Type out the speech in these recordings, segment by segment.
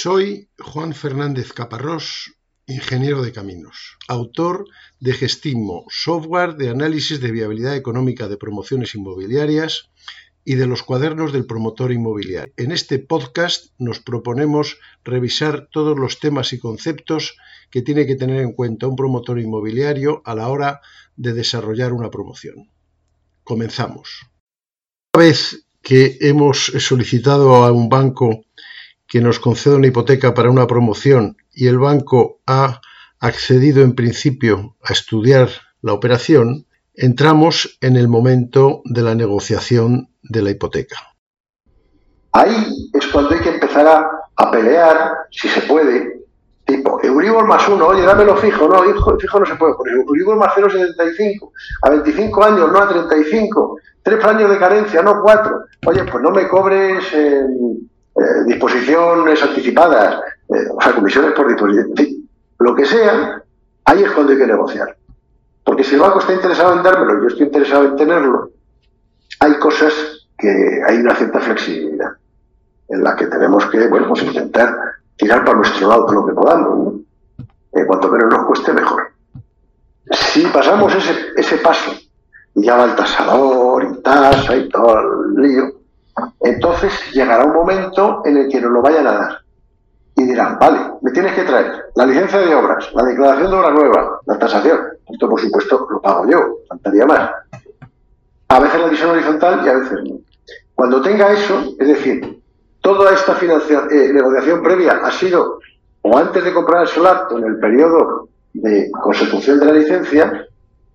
Soy Juan Fernández Caparrós, ingeniero de caminos, autor de Gestimo, software de análisis de viabilidad económica de promociones inmobiliarias y de los cuadernos del promotor inmobiliario. En este podcast nos proponemos revisar todos los temas y conceptos que tiene que tener en cuenta un promotor inmobiliario a la hora de desarrollar una promoción. Comenzamos. Una vez que hemos solicitado a un banco que nos conceda una hipoteca para una promoción y el banco ha accedido en principio a estudiar la operación, entramos en el momento de la negociación de la hipoteca. Ahí es cuando hay que empezar a, pelear, si se puede, tipo, Euribor más uno, oye, dámelo fijo, no, fijo no se puede poner, Euribor más 0,75, a 25 años, no a 35, tres años de carencia, no cuatro, oye, pues no me cobres... Eh, disposiciones anticipadas, eh, o sea, comisiones por disposición, en fin, lo que sea, ahí es cuando hay que negociar. Porque si el banco está interesado en dármelo y yo estoy interesado en tenerlo, hay cosas que hay una cierta flexibilidad en la que tenemos que, bueno, pues intentar tirar para nuestro lado lo que podamos. En cuanto menos nos cueste, mejor. Si pasamos ese, ese paso y ya va el tasador y tasa y todo el lío, entonces llegará un momento en el que nos lo vayan a dar. Y dirán, vale, me tienes que traer la licencia de obras, la declaración de obra nueva, la tasación. Esto, por supuesto, lo pago yo, faltaría más. A veces la visión horizontal y a veces no. Cuando tenga eso, es decir, toda esta eh, negociación previa ha sido o antes de comprar el solar en el periodo de consecución de la licencia,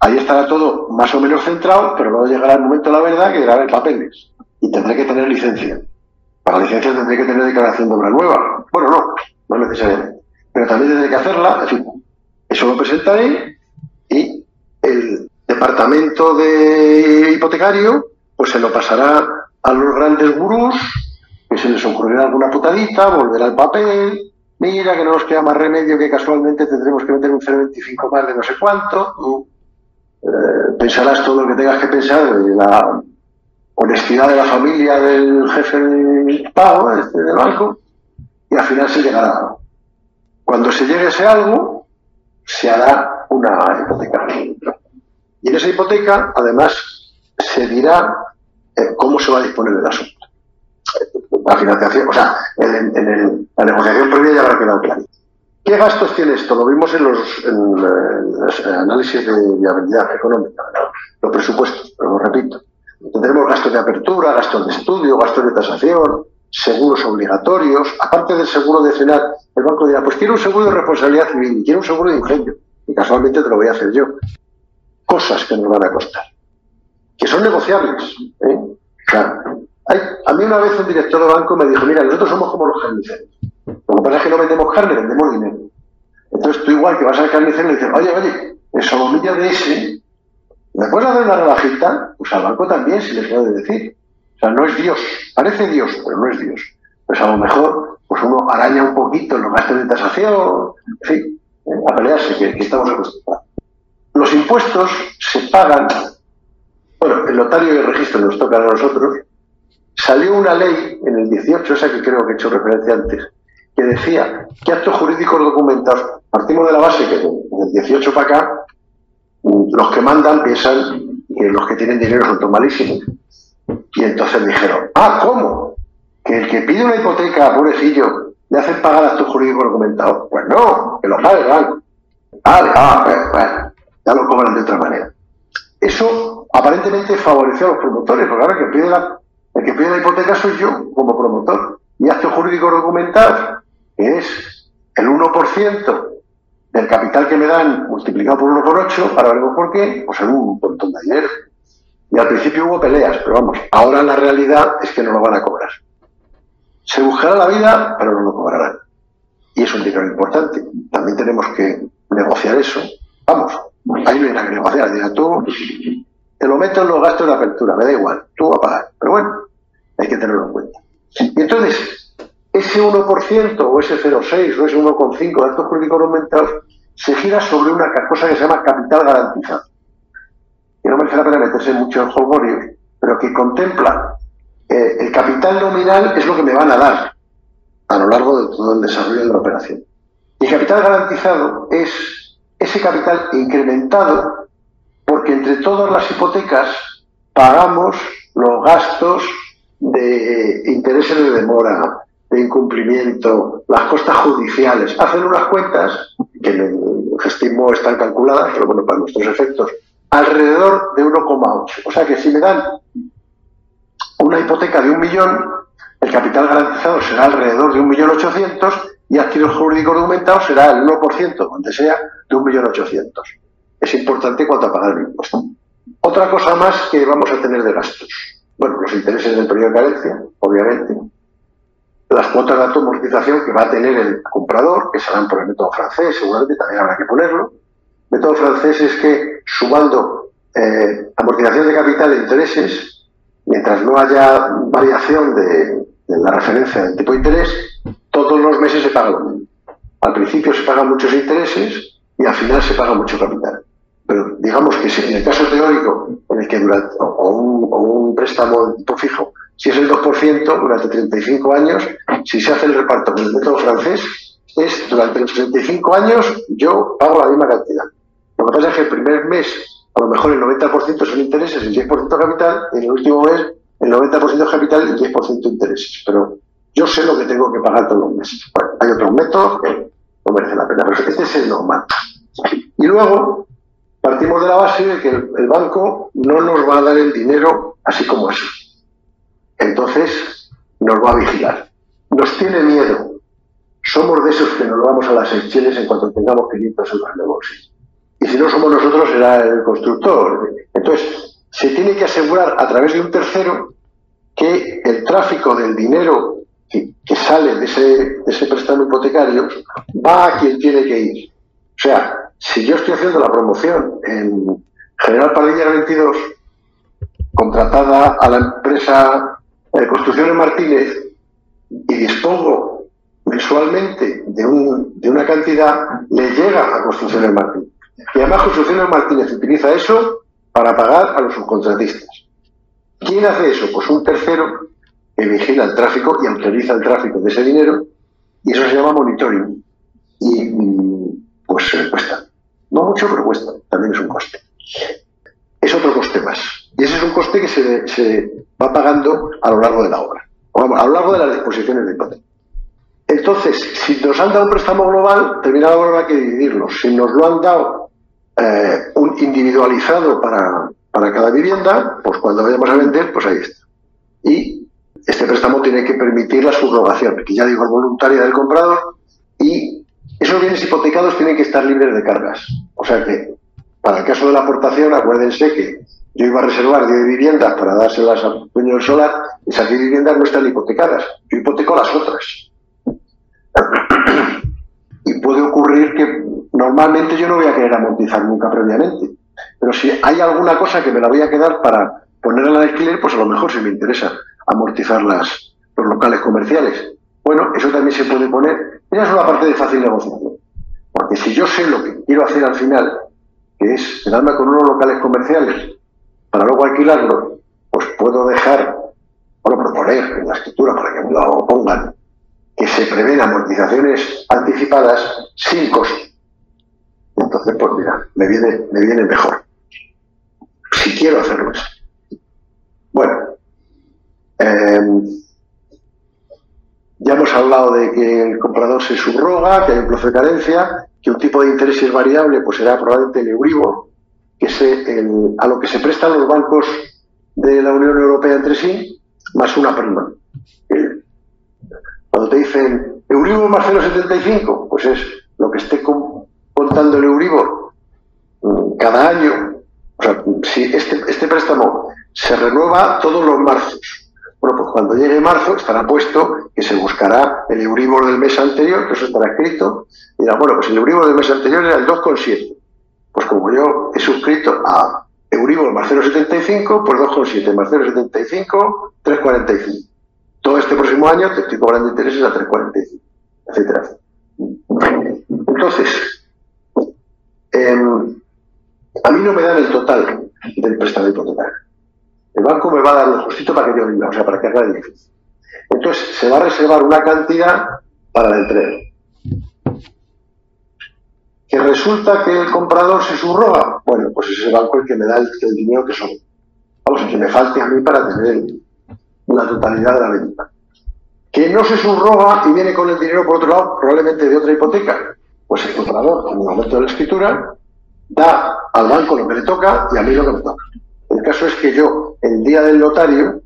ahí estará todo más o menos centrado, pero luego llegará el momento la verdad que dirá, papeles y tendré que tener licencia. Para licencia tendré que tener declaración de obra nueva. Bueno, no, no necesariamente. Pero también tendré que hacerla, en fin, eso lo presentaré y el departamento de hipotecario pues se lo pasará a los grandes gurús, que se les ocurrirá alguna putadita, volverá al papel, mira que no nos queda más remedio que casualmente tendremos que meter un 0,25 más de no sé cuánto, eh, pensarás todo lo que tengas que pensar la honestidad de la familia del jefe de pago, este, del banco, y al final se llegará a algo. Cuando se llegue a ese algo, se hará una hipoteca. Y en esa hipoteca, además, se dirá eh, cómo se va a disponer del asunto. La financiación, o sea, en, la negociación previa ya habrá quedado claro. ¿Qué gastos tiene esto? Lo vimos en los, en, análisis de viabilidad económica, los presupuestos, pero lo repito. Tendremos gastos de apertura, gastos de estudio, gastos de tasación, seguros obligatorios. Aparte del seguro de cenar, el banco dirá, pues quiero un seguro de responsabilidad civil, quiero un seguro de incendio. Y casualmente te lo voy a hacer yo. Cosas que nos van a costar. Que son negociables. ¿eh? O sea, a mí una vez un director de banco me dijo, mira, nosotros somos como los carniceros. Lo que pasa es que no vendemos carne, vendemos dinero. Entonces tú igual que vas al carnicero y le dices, oye, oye, el solomillo de ese ¿Me puedes hacer una rebajita? Pues al banco también se le puede decir. O sea, no es Dios. Parece Dios, pero no es Dios. Pues a lo mejor pues uno araña un poquito los gastos de tasación, en fin, ¿eh? a pelearse, que, estamos acostumbrados. Los impuestos se pagan, bueno, el notario y el registro nos tocan a nosotros. Salió una ley en el 18, esa que creo que he hecho referencia antes, que decía que actos jurídicos documentados, partimos de la base que del 18 para acá, los que mandan piensan que los que tienen dinero son malísimos. Y entonces dijeron, ah, ¿cómo? Que el que pide una hipoteca, pobrecillo, le hacen pagar actos jurídicos documentados. Pues no, que lo pagan. Vale, ah, pues, bueno, ya lo cobran de otra manera. Eso aparentemente favoreció a los promotores, porque ahora el que pide la, el que pide la hipoteca soy yo como promotor. Y actos jurídicos documentados, que es el 1% del capital que me dan multiplicado por 1,8, ahora veremos por qué, pues en un montón de dinero. Y al principio hubo peleas, pero vamos, ahora la realidad es que no lo van a cobrar. Se buscará la vida, pero no lo cobrarán. Y es un dinero importante. También tenemos que negociar eso. Vamos, ahí no hay nada que negociar. Dirá, tú te lo meto en los gastos de apertura, me da igual, tú vas a pagar. Pero bueno, hay que tenerlo en cuenta. Y entonces, ese 1% o ese 0,6 o ese 1,5 de actos jurídicos aumentados se gira sobre una cosa que se llama capital garantizado. Que no merece la pena meterse en muchos jolgorios, pero que contempla eh, el capital nominal es lo que me van a dar. a lo largo de todo el desarrollo de la operación. Y capital garantizado es ese capital incrementado porque entre todas las hipotecas pagamos los gastos de intereses de demora, de incumplimiento, las costas judiciales. Hacen unas cuentas, que en el Gestimo están calculadas, pero bueno, para nuestros efectos, alrededor de 1,8. O sea que si me dan una hipoteca de un millón, el capital garantizado será alrededor de un millón ochocientos y activos jurídicos documentados será el 1%, donde sea, de un millón ochocientos. Es importante cuanto a pagar el impuesto. Otra cosa más que vamos a tener de gastos. Bueno, los intereses del periodo de carencia, obviamente. Las cuotas de automortización que va a tener el comprador, que serán por el método francés, seguramente también habrá que ponerlo. El método francés es que sumando eh, amortización de capital e intereses, mientras no haya variación de, de la referencia del tipo de interés, todos los meses se paga lo mismo. Al principio se pagan muchos intereses y al final se paga mucho capital. Pero digamos que si en el caso teórico, en el que durante, o, un, préstamo de tipo fijo, si es el 2% durante 35 años, si se hace el reparto con el método francés, es durante los 35 años yo pago la misma cantidad. Lo que pasa es que el primer mes a lo mejor el 90% son intereses, el 10% capital, y en el último mes el 90% es capital y el 10% intereses. Pero yo sé lo que tengo que pagar todos los meses. hay otros métodos que no merecen la pena, pero este es el normal. Y luego partimos de la base de que el, banco no nos va a dar el dinero así como es. Entonces nos va a vigilar. Nos tiene miedo. Somos de esos que nos vamos a las Seychelles en cuanto tengamos 500 euros de bolsillo. Y si no somos nosotros, será el constructor. Entonces, se tiene que asegurar a través de un tercero que el tráfico del dinero que, sale de ese, ese préstamo hipotecario va a quien tiene que ir. O sea, si yo estoy haciendo la promoción en General Padilla 22, contratada a la empresa de Construcciones Martínez, y dispongo mensualmente de, un, de una cantidad, le llega a Construcciones Martínez. Y además Construcciones Martínez utiliza eso para pagar a los subcontratistas. ¿Quién hace eso? Pues un tercero que vigila el tráfico y autoriza el tráfico de ese dinero y eso se llama monitoring. Y pues cuesta. No mucho, pero cuesta. También es un coste. Es otro coste más. Y ese es un coste que se, va pagando a lo largo de la obra. a lo largo de las disposiciones de hipoteca. Entonces, si nos han dado un préstamo global, terminado la obra hay que dividirlo. Si nos lo han dado eh, un individualizado para, para cada vivienda, pues cuando vayamos a vender, pues ahí está. Y este préstamo tiene que permitir la subrogación, que ya digo, voluntaria del comprador, y esos bienes hipotecados tienen que estar libres de cargas. O sea que, para el caso de la aportación, acuérdense que yo iba a reservar 10 viviendas para dárselas al dueño del solar, esas 10 viviendas no están hipotecadas, yo hipoteco las otras. y puede ocurrir que normalmente yo no voy a querer amortizar nunca previamente. Pero si hay alguna cosa que me la voy a quedar para poner al alquiler, pues a lo mejor sí me interesa amortizar las, los locales comerciales. Bueno, eso también se puede poner. Esa es una parte de fácil negociación. Porque si yo sé lo que quiero hacer al final, que es quedarme con unos locales comerciales para luego alquilarlos, pues puedo dejar, bueno, proponer en la escritura para que me lo pongan, que se prevén amortizaciones anticipadas sin costo. Entonces, pues mira, me viene, me viene mejor. Si quiero hacerlo eso. Bueno, em, ya hemos hablado de que el comprador se subroga, que hay un plazo de carencia, que un tipo de interés es variable, pues será probablemente el Euribor, que es el, a lo que se prestan los bancos de la Unión Europea entre sí, más una prima. Cuando te dicen Euribor más 0,75, pues es lo que esté contando el Euribor mm, cada año. O sea, si este, este préstamo se renueva todos los marzos. Bueno, pues cuando llegue marzo estará puesto que se buscará el Euribor del mes anterior, que eso estará escrito. Y dirá, bueno, pues el Euribor del mes anterior era el 2,7. Pues como yo he suscrito a Euribor más 0,75, pues 2,7 más 0,75, 3,45 todo este próximo año te estoy cobrando intereses a 3,45, etcétera. Entonces, em, a mí no me dan el total del préstamo hipotecario. El banco me va a dar lo justito para que yo viva, o sea, para que haga el edificio. Entonces, se va a reservar una cantidad para la entrega. Que resulta que el comprador se subroga, bueno, pues es el banco el que me da el, dinero que son. Vamos, a que me falte a mí para tener la totalidad de la venta. Que no se subroga y viene con el dinero por otro lado, probablemente de otra hipoteca. Pues el comprador, en el momento de la escritura, da al banco lo que le toca y a mí lo que me toca. El caso es que yo, el día del notario,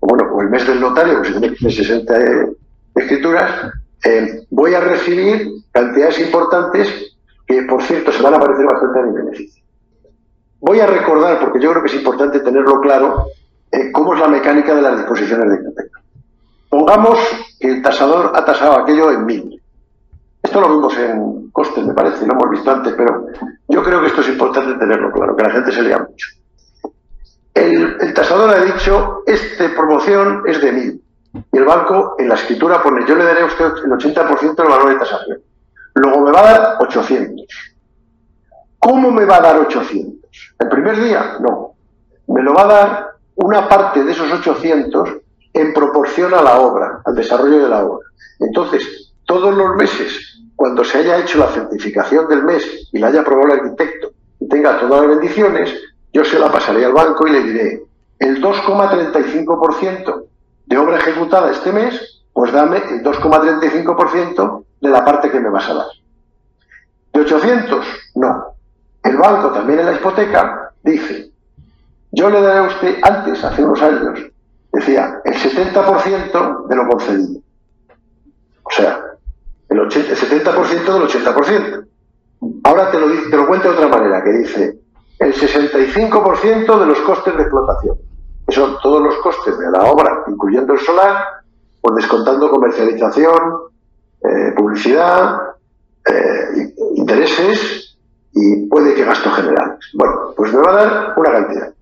bueno, o el mes del notario, que se tiene 60 escrituras, eh, voy a recibir cantidades importantes que, por cierto, se van a parecer bastante a mi beneficio. Voy a recordar, porque yo creo que es importante tenerlo claro, eh, cómo es la mecánica de las disposiciones de hipoteca. Pongamos que el tasador ha tasado aquello en mil. Esto lo vimos en costes, me parece, lo hemos visto antes, pero yo creo que esto es importante tenerlo claro, que la gente se lea mucho. El, tasador ha dicho, esta promoción es de mil. Y el banco en la escritura pone, yo le daré a usted el 80% del valor de tasación. Luego me va a dar 800. ¿Cómo me va a dar 800? ¿El primer día? No. Me lo va a dar una parte de esos 800 en proporción a la obra, al desarrollo de la obra. Entonces, todos los meses, cuando se haya hecho la certificación del mes y la haya aprobado el arquitecto y tenga todas las bendiciones, yo se la pasaré al banco y le diré, el 2,35% de obra ejecutada este mes, pues dame el 2,35% de la parte que me vas a dar. ¿De 800? No. El banco también en la hipoteca dice, yo le daré a usted antes, hace unos años, decía, el 70% de lo concedido. O sea, el, 70% del 80%. Ahora te lo, te lo cuento de otra manera, que dice, el 65% de los costes de explotación, que son todos los costes de la obra, incluyendo el solar, pues descontando comercialización, eh, publicidad, eh, intereses y puede que gasto general. Bueno, pues me va a dar una cantidad.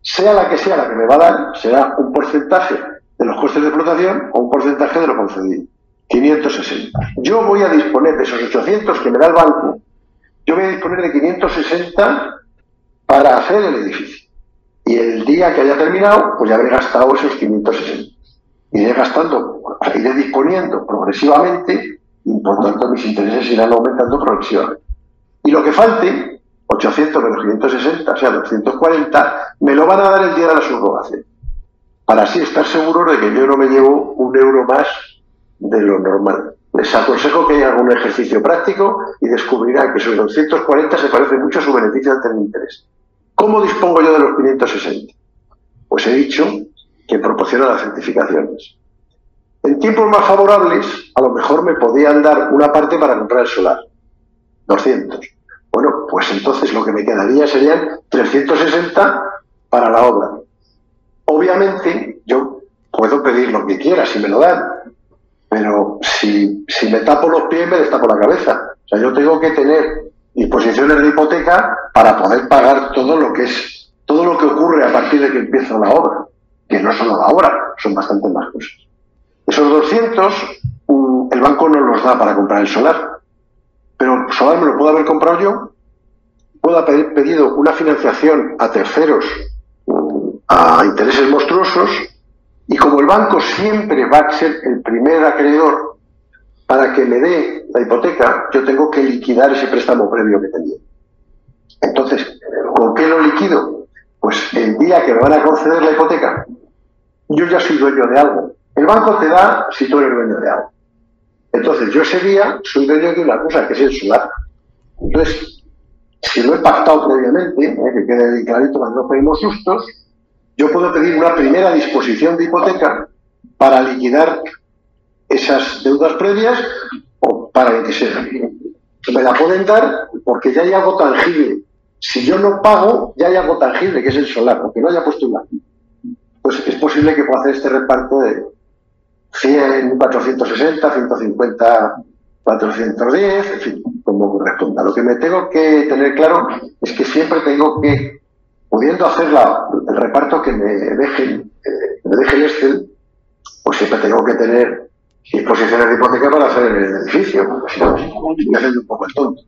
Sea la que sea la que me va a dar, será un porcentaje de los costes de explotación o un porcentaje de lo concedido. 560. Yo voy a disponer de esos 800 que me da el banco, yo voy a disponer de 560 para hacer el edificio. Y el día que haya terminado, pues ya habré gastado esos 560. Iré gastando, iré disponiendo progresivamente y por tanto mis intereses irán aumentando progresivamente. Y lo que falte, 800 menos 560, o sea, 240, me lo van a dar el día de la subrogación. Para así estar seguro de que yo no me llevo un euro más de lo normal. Les aconsejo que hagan algún ejercicio práctico y descubrirán que esos 240 se parece mucho a su beneficio ante el interés. ¿Cómo dispongo yo de los 560? Pues he dicho que proporciona las certificaciones. En tiempos más favorables, a lo mejor me podían dar una parte para comprar el solar, 200. Bueno, pues entonces lo que me quedaría serían 360 para la obra. Obviamente, yo puedo pedir lo que quiera si me lo dan, pero si, si me tapo los pies, me destapo la cabeza. O sea, yo tengo que tener disposiciones de hipoteca para poder pagar todo lo que es todo lo que ocurre a partir de que empieza la obra, que no solo la obra, son bastante más cosas. Esos 200 mm, el banco no los da para comprar el solar, pero solar me lo puedo haber comprado yo, puedo haber pedido una financiación a terceros a intereses monstruosos y como el banco siempre va a ser el primer acreedor para que me dé la hipoteca, yo tengo que liquidar ese préstamo previo que tenía. Entonces, ¿con qué lo liquido? Pues el día que me van a conceder la hipoteca, yo ya soy dueño de algo. El banco te da si tú eres dueño de algo. Entonces, yo ese día soy dueño de una cosa, que es el solar. Entonces, si lo he pactado previamente, ¿eh? que quede clarito cuando no pedimos sustos, yo puedo pedir una primera disposición de hipoteca para liquidar esas deudas previas o para lo que sea. Me la pueden dar porque ya hay algo tangible. Si yo no pago, ya hay algo tangible, que es el solar, aunque no haya un Pues es posible que pueda hacer este reparto de 100, 460, 150, 410, en fin, como corresponda. Lo que me tengo que tener claro es que siempre tengo que, pudiendo hacer el reparto que me dejen, eh, me deje el Excel, pues siempre tengo que tener disposiciones de hipoteca para hacer el edificio, porque si no, me haciendo un poco el tonto.